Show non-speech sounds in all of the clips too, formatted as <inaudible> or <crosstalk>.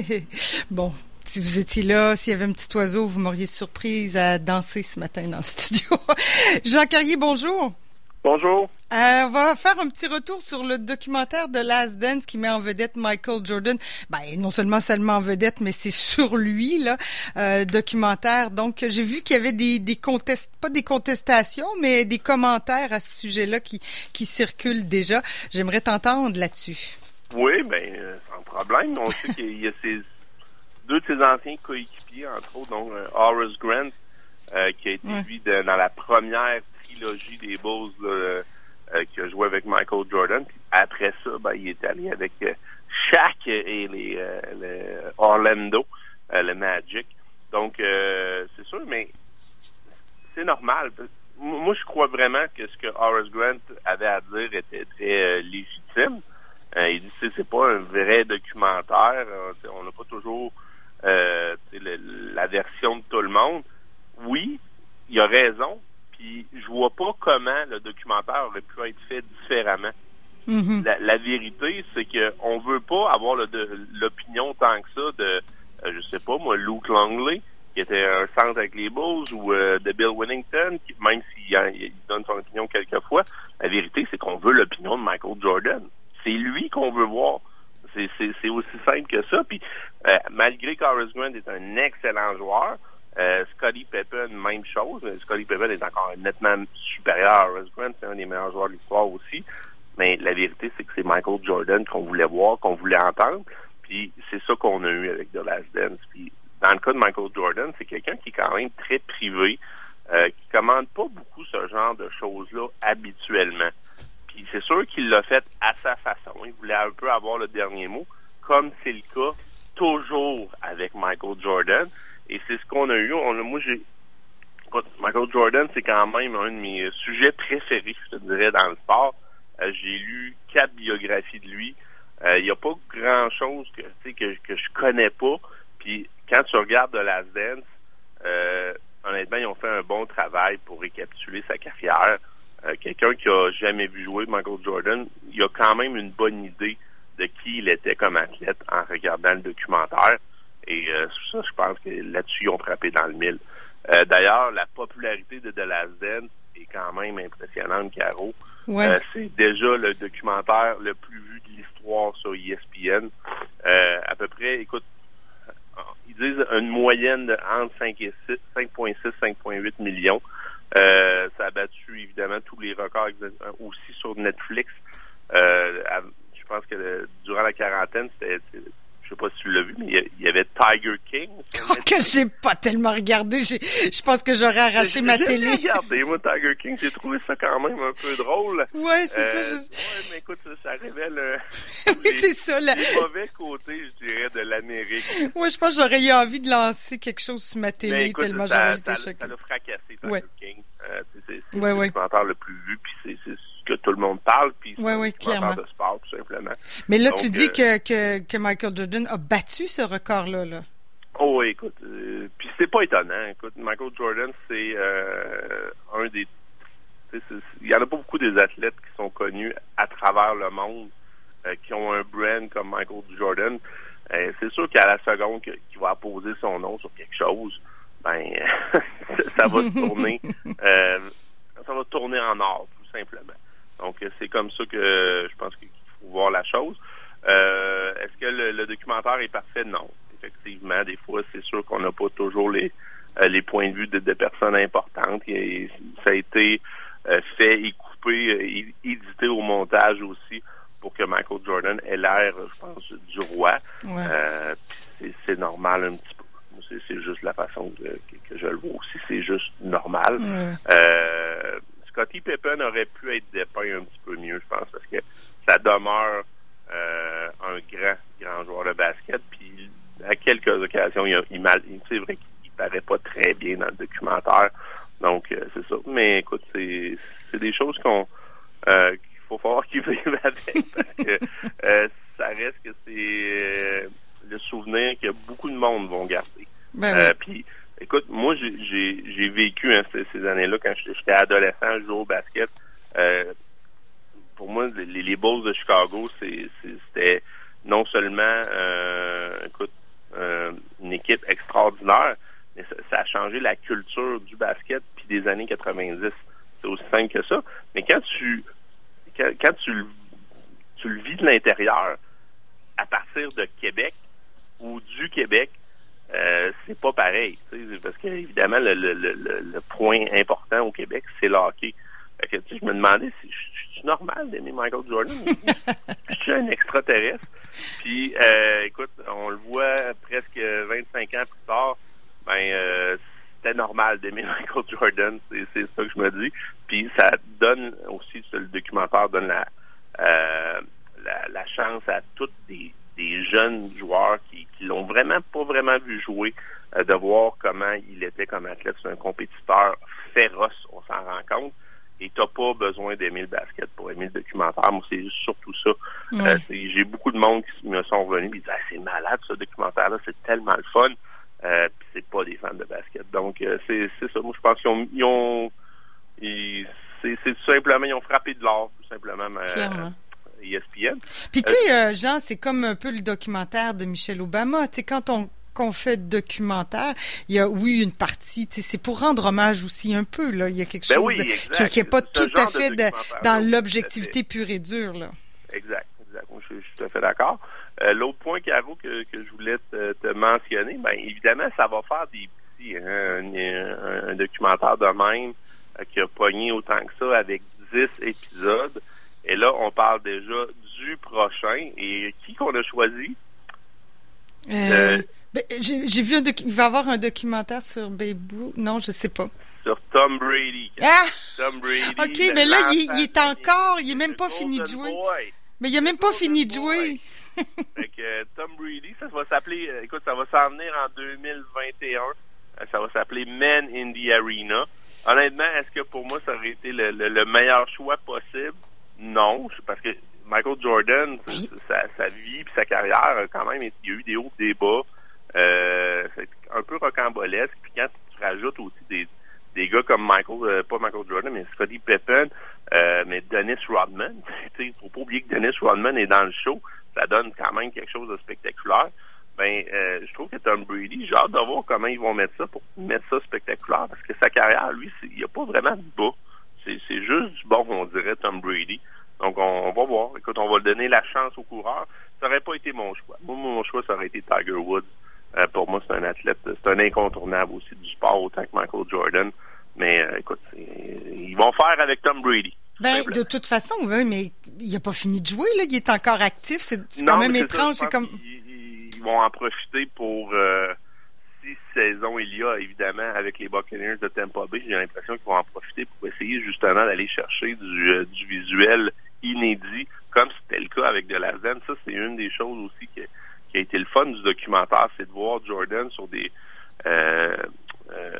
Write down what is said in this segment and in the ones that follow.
<laughs> bon, si vous étiez là, s'il y avait un petit oiseau, vous m'auriez surprise à danser ce matin dans le <laughs> studio. Jean Carrier, bonjour. Bonjour. Euh, on va faire un petit retour sur le documentaire de Last Dance qui met en vedette Michael Jordan. Ben, non seulement seulement en vedette, mais c'est sur lui, là, euh, documentaire. Donc, j'ai vu qu'il y avait des, des contest, pas des contestations, mais des commentaires à ce sujet-là qui, qui circulent déjà. J'aimerais t'entendre là-dessus. Oui, ben, euh, sans problème. On sait qu'il y a ces, deux de ses anciens coéquipiers, entre autres, donc euh, Horace Grant, euh, qui a été lui dans la première trilogie des Bulls qui a joué avec Michael Jordan. Puis après ça, ben, il est allé avec Shaq et les, Orlando, le Magic. Donc c'est sûr, mais c'est normal. Moi, je crois vraiment que ce que Horace Grant avait à dire était très légitime. Il dit c'est pas un vrai documentaire. on n'a pas toujours la version de tout le monde oui, il a raison, puis je vois pas comment le documentaire aurait pu être fait différemment. Mm-hmm. la, vérité, c'est que on veut pas avoir l'opinion tant que ça de, euh, je sais pas moi, Luke Longley, qui était un centre avec les Bulls, ou euh, de Bill Winnington, qui, même s'il donne son opinion quelquefois, la vérité, c'est qu'on veut l'opinion de Michael Jordan. C'est lui qu'on veut voir. C'est aussi simple que ça. Puis euh, malgré qu'Horace Grant est un excellent joueur, euh, Scotty Pippen, même chose. Scotty Pippen est encore nettement supérieur à Horace Grant. C'est un des meilleurs joueurs de l'histoire aussi. Mais la vérité, c'est que c'est Michael Jordan qu'on voulait voir, qu'on voulait entendre. Puis c'est ça qu'on a eu avec The Last Dance. Puis dans le cas de Michael Jordan, c'est quelqu'un qui est quand même très privé, euh, qui commande pas beaucoup ce genre de choses-là habituellement. Puis c'est sûr qu'il l'a fait à sa façon. Il voulait un peu avoir le dernier mot, comme c'est le cas toujours avec Michael Jordan. Et c'est ce qu'on a eu. Moi, j'ai. Michael Jordan, c'est quand même un de mes sujets préférés, je te dirais, dans le sport. Euh, j'ai lu quatre biographies de lui. Euh, il n'y a pas grand-chose que, que, que je connais pas. Puis quand tu regardes de Last Dance, honnêtement, ils ont fait un bon travail pour récapituler sa carrière. Quelqu'un qui a jamais vu jouer Michael Jordan, il a quand même une bonne idée de qui il était comme athlète en regardant le documentaire. Et euh, ça, je pense que là-dessus, ils ont frappé dans le mille. Euh, d'ailleurs, la popularité de The Last Dance est quand même impressionnante, Caro. Euh, c'est déjà le documentaire le plus vu de l'histoire sur ESPN. à peu près, écoute, disent une moyenne de entre 5 et 6, 5.6, 5.8 millions. ça a battu évidemment tous les records aussi sur Netflix. je pense que durant la quarantaine, c'était sais pas si tu l'as vu, mais il y avait Tiger King. <laughs> que j'ai pas tellement regardé. Je pense que j'aurais arraché ma télé. J'ai regardé, moi, Tiger King. J'ai trouvé ça quand même un peu drôle. Ouais, c'est ça. Euh, ouais, mais écoute, ça, révèle euh, <laughs> oui, c'est ça, les mauvais côtés, je dirais, de l'Amérique. Moi, je pense que j'aurais eu envie de lancer quelque chose sur ma télé écoute, tellement j'aurais été choquée. Ça l'a fracassé, Tiger ouais. King. Euh, c'est ouais, le documentaire le plus vu, puis c'est tout le monde parle, puis oui, oui, clairement. de sport, tout simplement. Mais là, tu dis que, que, que, Michael Jordan a battu ce record-là. Là. Oh écoute, euh, puis c'est pas étonnant. Écoute, Michael Jordan, c'est euh, un des... Il y en a pas beaucoup des athlètes qui sont connus à travers le monde, euh, qui ont un brand comme Michael Jordan. c'est sûr qu'à la seconde qu'il va apposer son nom sur quelque chose, ben <laughs> ça va tourner <laughs> ça va tourner en or, tout simplement. Donc, c'est comme ça que je pense qu'il faut voir la chose. Euh, est-ce que le, documentaire est parfait? Non. Effectivement, des fois, c'est sûr qu'on n'a pas toujours les, euh, les points de vue de, personnes importantes. Et, ça a été euh, fait et coupé, édité au montage aussi pour que Michael Jordan ait l'air, je pense, du roi. c'est normal un petit peu. C'est juste la façon que, je le vois aussi. C'est juste normal. Scotty Pippen aurait pu être dépeint un petit peu mieux, je pense, parce que ça demeure euh, un grand, grand joueur de basket. Puis à quelques occasions, il, il mal, c'est vrai qu'il paraît pas très bien dans le documentaire. Donc euh, c'est ça. Mais écoute, c'est, c'est des choses qu'on euh, qu'il faut falloir qu'il vive avec parce que ça reste que c'est le souvenir que beaucoup de monde vont garder. Ben puis Écoute, moi, j'ai vécu hein, ces, quand j'étais adolescent, je jouais au basket. Euh, pour moi, les, Bulls de Chicago, c'était non seulement, euh, écoute, équipe extraordinaire, mais ça, a changé la culture du basket puis des années 90. C'est aussi simple que ça. Mais quand tu quand, tu le vis de l'intérieur, à partir de Québec ou du Québec, euh, c'est pas pareil. Parce qu'évidemment, le, le, le, point important au Québec, c'est le hockey. Fait que, je me demandais si je suis normal d'aimer Michael Jordan. <laughs> je suis un extraterrestre. Puis, euh, écoute, on le voit presque 25 ans plus tard. Ben, euh, c'était normal d'aimer <laughs> Michael Jordan. C'est ça que je me dis. Puis, ça donne aussi, le documentaire donne la, euh, la, la, chance à toutes des, des jeunes joueurs vraiment vu jouer, euh, de voir comment il était comme athlète. C'est un compétiteur féroce, on s'en rend compte. Et t'as pas besoin d'aimer le basket pour aimer le documentaire. Moi, c'est surtout ça. Euh, j'ai beaucoup de monde qui me sont revenus et disent ah, c'est malade ce documentaire-là, c'est tellement le fun. Euh, c'est pas des fans de basket. Donc euh, c'est ça. Moi, je pense qu'ils ont, ils ont c'est tout simplement ils ont frappé de l'or, tout simplement. ESPN. Puis tu sais, Jean, c'est comme un peu le documentaire de Michelle Obama. Tu sais, quand on qu'on fait documentaire, il y a oui une partie, c'est pour rendre hommage aussi un peu là. Il y a quelque ben chose qui n'est pas tout à fait dans l'objectivité pure et dure là. Exact, exact. je, suis tout à fait d'accord. Euh, l'autre point, Caro, que, que je voulais te, mentionner, ben évidemment, ça va faire des petits, hein, un, documentaire de même euh, qui a pogné autant que ça avec 10 épisodes. Et là, on parle déjà du prochain. Et qui qu'on a choisi? Euh, ben, j'ai vu un il va y avoir un documentaire sur Babe Ruth. Non, je sais pas. Sur Tom Brady. Ah! Tom Brady. <laughs> OK, mais là, il, est encore, il est même pas fini de jouer. Mais il a même pas fini de jouer. <laughs> fait que euh, Tom Brady, ça va s'appeler, euh, écoute, ça va s'en venir en 2021. Ça va s'appeler Men in the Arena. Honnêtement, est-ce que pour moi, ça aurait été le meilleur choix possible? non, parce que Michael Jordan, sa, vie et sa carrière, quand même, il y a eu des hauts, des bas. Euh, c'est un peu rocambolesque. Puis quand tu rajoutes aussi des, des gars comme Michael, euh, pas Michael Jordan, mais Scottie Pippen, euh, mais Dennis Rodman, <laughs> il faut pas oublier que Dennis Rodman est dans le show. Ça donne quand même quelque chose de spectaculaire. Ben, euh, je trouve que Tom Brady, j'ai hâte de voir comment ils vont mettre ça pour mettre ça spectaculaire, parce que sa carrière, lui, il n'y a pas vraiment de bas. C'est juste du bon, on dirait, Tom Brady. Donc, on, va voir. Écoute, on va donner la chance au coureur. Ça n'aurait pas été mon choix. Moi, mon choix, ça aurait été Tiger Woods. Euh, pour moi, c'est un athlète, c'est un incontournable aussi du sport, autant que Michael Jordan. Mais euh, écoute, ils vont faire avec Tom Brady. Ben, de toute façon, oui, mais il n'a pas fini de jouer, là. Il est encore actif. C'est quand même étrange. Comme. Ils, vont en profiter pour euh, six saisons il y a, évidemment, avec les Buccaneers de Tampa Bay. J'ai l'impression qu'ils vont en profiter pour essayer justement d'aller chercher du, du visuel inédit, comme c'était le cas avec De La Zen. Ça, c'est une des choses aussi qui, a été le fun du documentaire, c'est de voir Jordan sur des, euh, euh,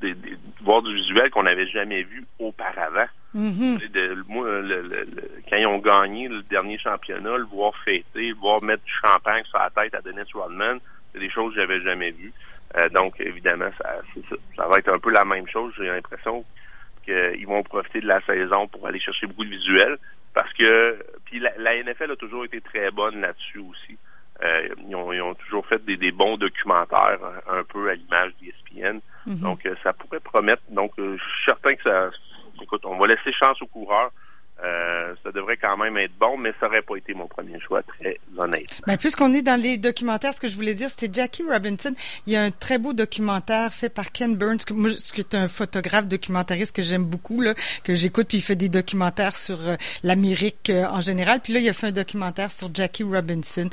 des, voir du visuel qu'on n'avait jamais vu auparavant. Mm-hmm. de, moi, le, quand ils ont gagné le dernier championnat, le voir fêter, le voir mettre du champagne sur la tête à Dennis Rodman, c'est des choses que j'avais jamais vues. Euh, donc, évidemment, ça, ça, ça, va être un peu la même chose. J'ai l'impression qu'ils vont profiter de la saison pour aller chercher beaucoup de visuels. Parce que puis la, NFL a toujours été très bonne là-dessus aussi. Euh, ils, ont, toujours fait des, bons documentaires un, peu à l'image d'ESPN. Mm Donc euh, ça pourrait promettre. Donc euh, je suis certain que ça. Écoute, on va laisser chance aux coureurs. Devrait quand même être bon, mais ça n'aurait pas été mon premier choix, très honnête. Ben, puisqu'on est dans les documentaires, ce que je voulais dire, c'était Jackie Robinson. Il y a un très beau documentaire fait par Ken Burns, que moi, qui est un photographe documentariste que j'aime beaucoup, là, que j'écoute, puis il fait des documentaires sur euh, l'Amérique euh, en général. Puis là, il a fait un documentaire sur Jackie Robinson.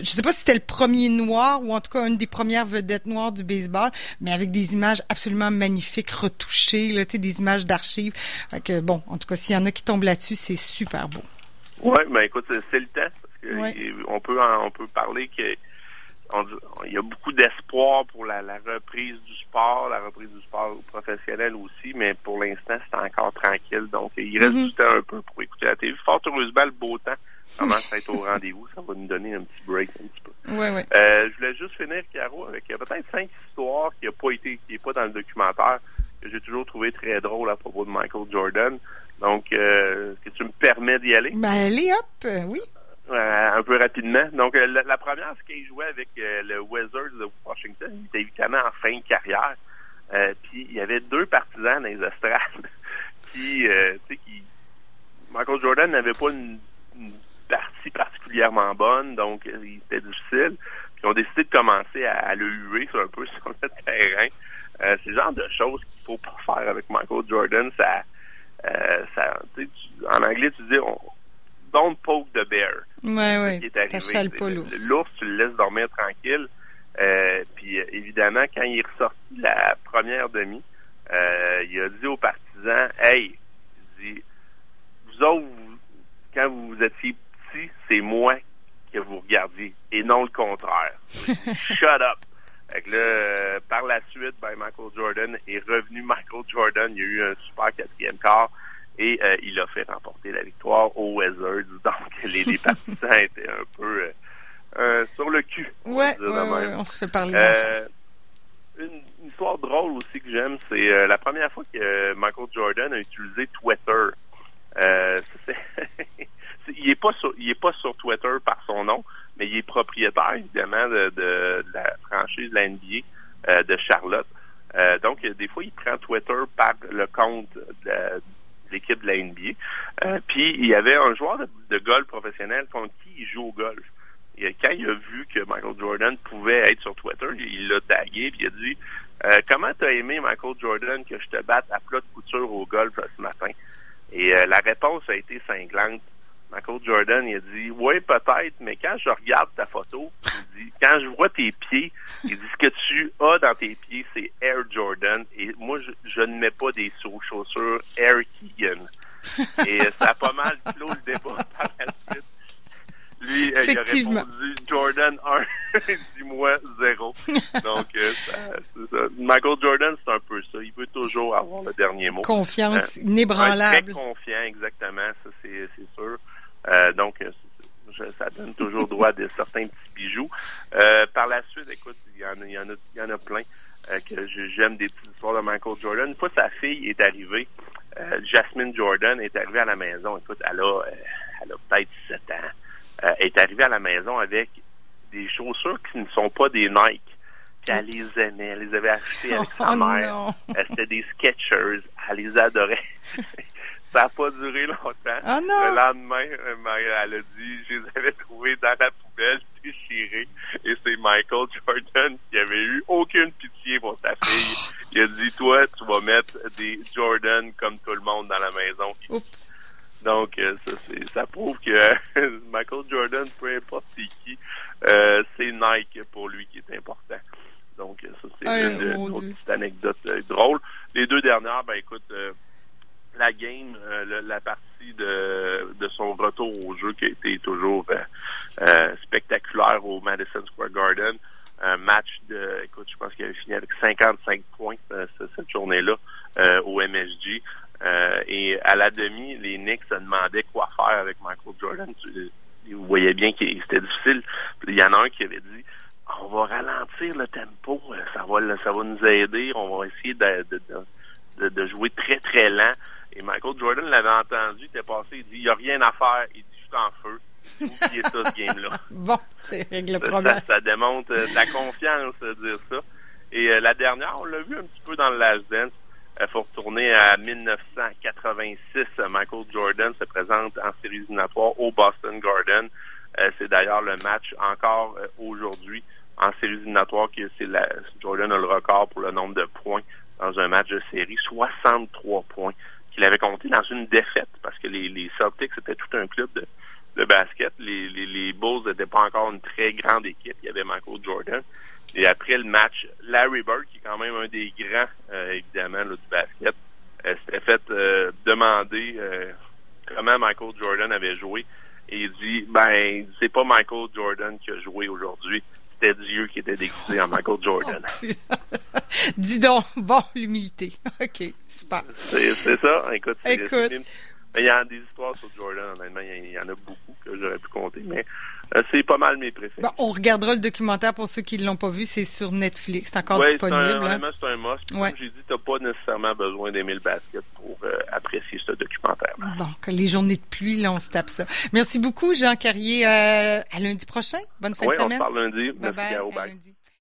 Je sais pas si c'était le premier noir ou en tout cas une des premières vedettes noires du baseball, mais avec des images absolument magnifiques, retouchées, là, des images d'archives. bon, en tout cas, s'il y en a qui tombent là-dessus, c'est super beau. Oui, mais écoute, c'est le temps. on peut on peut parler que il y a beaucoup d'espoir pour la, reprise du sport, la reprise du sport professionnel aussi, mais pour l'instant, c'est encore tranquille. Donc, il reste mm-hmm. du temps un peu pour écouter la télé. Fort heureusement, le beau temps commence à être au <laughs> rendez-vous. Ça va nous donner un petit break un petit peu. Euh, je voulais juste finir, Caro, avec peut-être cinq histoires qui n'ont pas été, qui n'est pas dans le documentaire, que j'ai toujours trouvé très drôle à propos de Michael Jordan. Donc, euh, est-ce que tu me permets d'y aller? Ben, allez, hop, euh, oui. un peu rapidement. Donc, la, première, c'est qu'il jouait avec le Wizards de Washington. Il était évidemment en fin de carrière. puis, il y avait deux partisans dans les estrades <laughs> qui, tu sais, qui... Michael Jordan n'avait pas une, partie particulièrement bonne, donc c'était difficile. Puis, ils ont décidé de commencer à, le huer sur un peu <laughs> sur le terrain. C'est le genre de choses qu'il faut pas faire avec Michael Jordan. Ça euh, ça, en anglais, tu dis on, don't poke the bear. Ouais. T'achales pas l'ours. L'ours, tu le laisses dormir tranquille. Euh, puis évidemment, quand il est ressorti la première demi, euh, il a dit aux partisans, hey, il dit, vous autres, quand vous étiez petits, c'est moi que vous regardiez et non le contraire. <laughs> Shut up. Fait que là, euh, par la suite, ben, Michael Jordan est revenu <laughs> Michael Jordan. Il y a eu un super quatrième quart et euh, il a fait remporter la victoire aux Wizards. <laughs> Donc, les, les <laughs> partisans étaient un peu euh, sur le cul. Ouais, on, se fait parler une, une, histoire drôle aussi que j'aime, c'est la première fois que Michael Jordan a utilisé Twitter. il est pas sur, il est pas sur Twitter par son nom, mais il est propriétaire, évidemment, de, la franchise de la NBA euh, de Charlotte. Euh, donc, des fois, il prend Twitter par le compte de, l'équipe de la NBA. Euh, puis, il y avait un joueur de, golf professionnel contre qui il joue au golf. Et quand il a vu que Michael Jordan pouvait être sur Twitter, il l'a tagué puis il a dit euh, Comment t'as aimé Michael Jordan que je te batte à plat de couture au golf ce matin? Et la réponse a été cinglante. Michael Jordan, il a dit, oui, peut-être, mais quand je regarde ta photo, il dit, quand je vois tes pieds, il dit, ce que tu as dans tes pieds, c'est Air Jordan. Et moi, je, ne mets pas des chaussures Air Keegan. Et ça a pas mal clos le débat par la suite. Lui, euh, il a répondu Jordan 1, <laughs> dis-moi 0. Donc, euh, ça, Michael Jordan, c'est un peu ça. Il veut toujours avoir le dernier mot. Confiance euh, inébranlable. Très confiant, exactement. Euh, donc, ça donne toujours <laughs> droit à certains petits bijoux. Euh, par la suite, écoute, il y en a, il y en a, il y en a plein euh, que j'aime des petites histoires de Michael Jordan. Une fois, sa fille est arrivée, Jasmine Jordan est arrivée à la maison. Écoute, elle a, elle a peut-être 7 ans. elle est arrivée à la maison avec des chaussures qui ne sont pas des Nike. elle les aimait, elle les avait achetées avec <laughs> sa oh, mère. C'était des Skechers, elle les adorait. <laughs> Ça n'a pas duré longtemps. Ah, le lendemain, euh, elle a dit, je les avais trouvés dans la poubelle, déchirés. Et c'est Michael Jordan qui avait eu aucune pitié pour sa fille. <sighs> Il a dit, toi, tu vas mettre des Jordan comme tout le monde dans la maison. Oups. Donc, euh, ça, ça prouve que <laughs> Michael Jordan, peu importe c'est qui, euh, c'est Nike pour lui qui est important. Donc, ça, c'est une, autre petite anecdote drôle. Les deux dernières, ben écoute, la game, euh, la partie de, de son retour au jeu qui a été toujours euh, euh, spectaculaire au Madison Square Garden. Un match de, écoute, je pense qu'il avait fini avec 55 points cette journée-là au MSG. et à la demi, les Knicks se demandaient quoi faire avec Michael Jordan. Vous voyez bien que c'était difficile. Il y en a un qui avait dit on va ralentir le tempo, ça va ça va nous aider, on va essayer de, de, de jouer très très lent. Et Michael Jordan l'avait entendu, il était passé, il dit, il n'y a rien à faire, il dit, je suis en feu. Oubliez ça, ce game-là. <laughs> Bon, c'est règle le problème. Ça, démontre euh, la confiance de dire ça. Et euh, la dernière, on l'a vu un petit peu dans le Last Dance. Il faut retourner à 1986. Michael Jordan se présente en séries éliminatoires au Boston Garden. Euh, c'est d'ailleurs le match encore aujourd'hui en séries éliminatoires que c'est la Jordan a le record pour le nombre de points dans un match de série, 63 points qu'il avait compté dans une défaite parce que les, les Celtics c'était tout un club de, de basket. Les, les, les Bulls n'étaient pas encore une très grande équipe. Il y avait Michael Jordan. Et après le match, Larry Bird, qui est quand même un des grands, euh, évidemment, là, du basket, euh, s'était fait euh, demander comment Michael Jordan avait joué. Et il dit, ben, c'est pas Michael Jordan qui a joué aujourd'hui, c'était Dieu qui était déguisé en Michael Jordan. <laughs> Dis donc, bon, l'humilité. <laughs> OK, super. C'est ça. Écoute, Écoute. Il y a des histoires sur Jordan, honnêtement, il y, en a beaucoup que j'aurais pu compter, mais Euh, c'est pas mal mes préférés. Bon, on regardera le documentaire pour ceux qui ne l'ont pas vu. C'est sur Netflix. C'est encore disponible. C'est hein? vraiment, c'est un must. Comme j'ai dit, tu n'as pas nécessairement besoin d'aimer le basket pour euh, apprécier ce documentaire. Bon, que les journées de pluie, là, on se tape ça. Merci beaucoup, Jean Carrier. Euh, à lundi prochain. Bonne fin de semaine. on se parle lundi. Merci, bye, bye, lundi.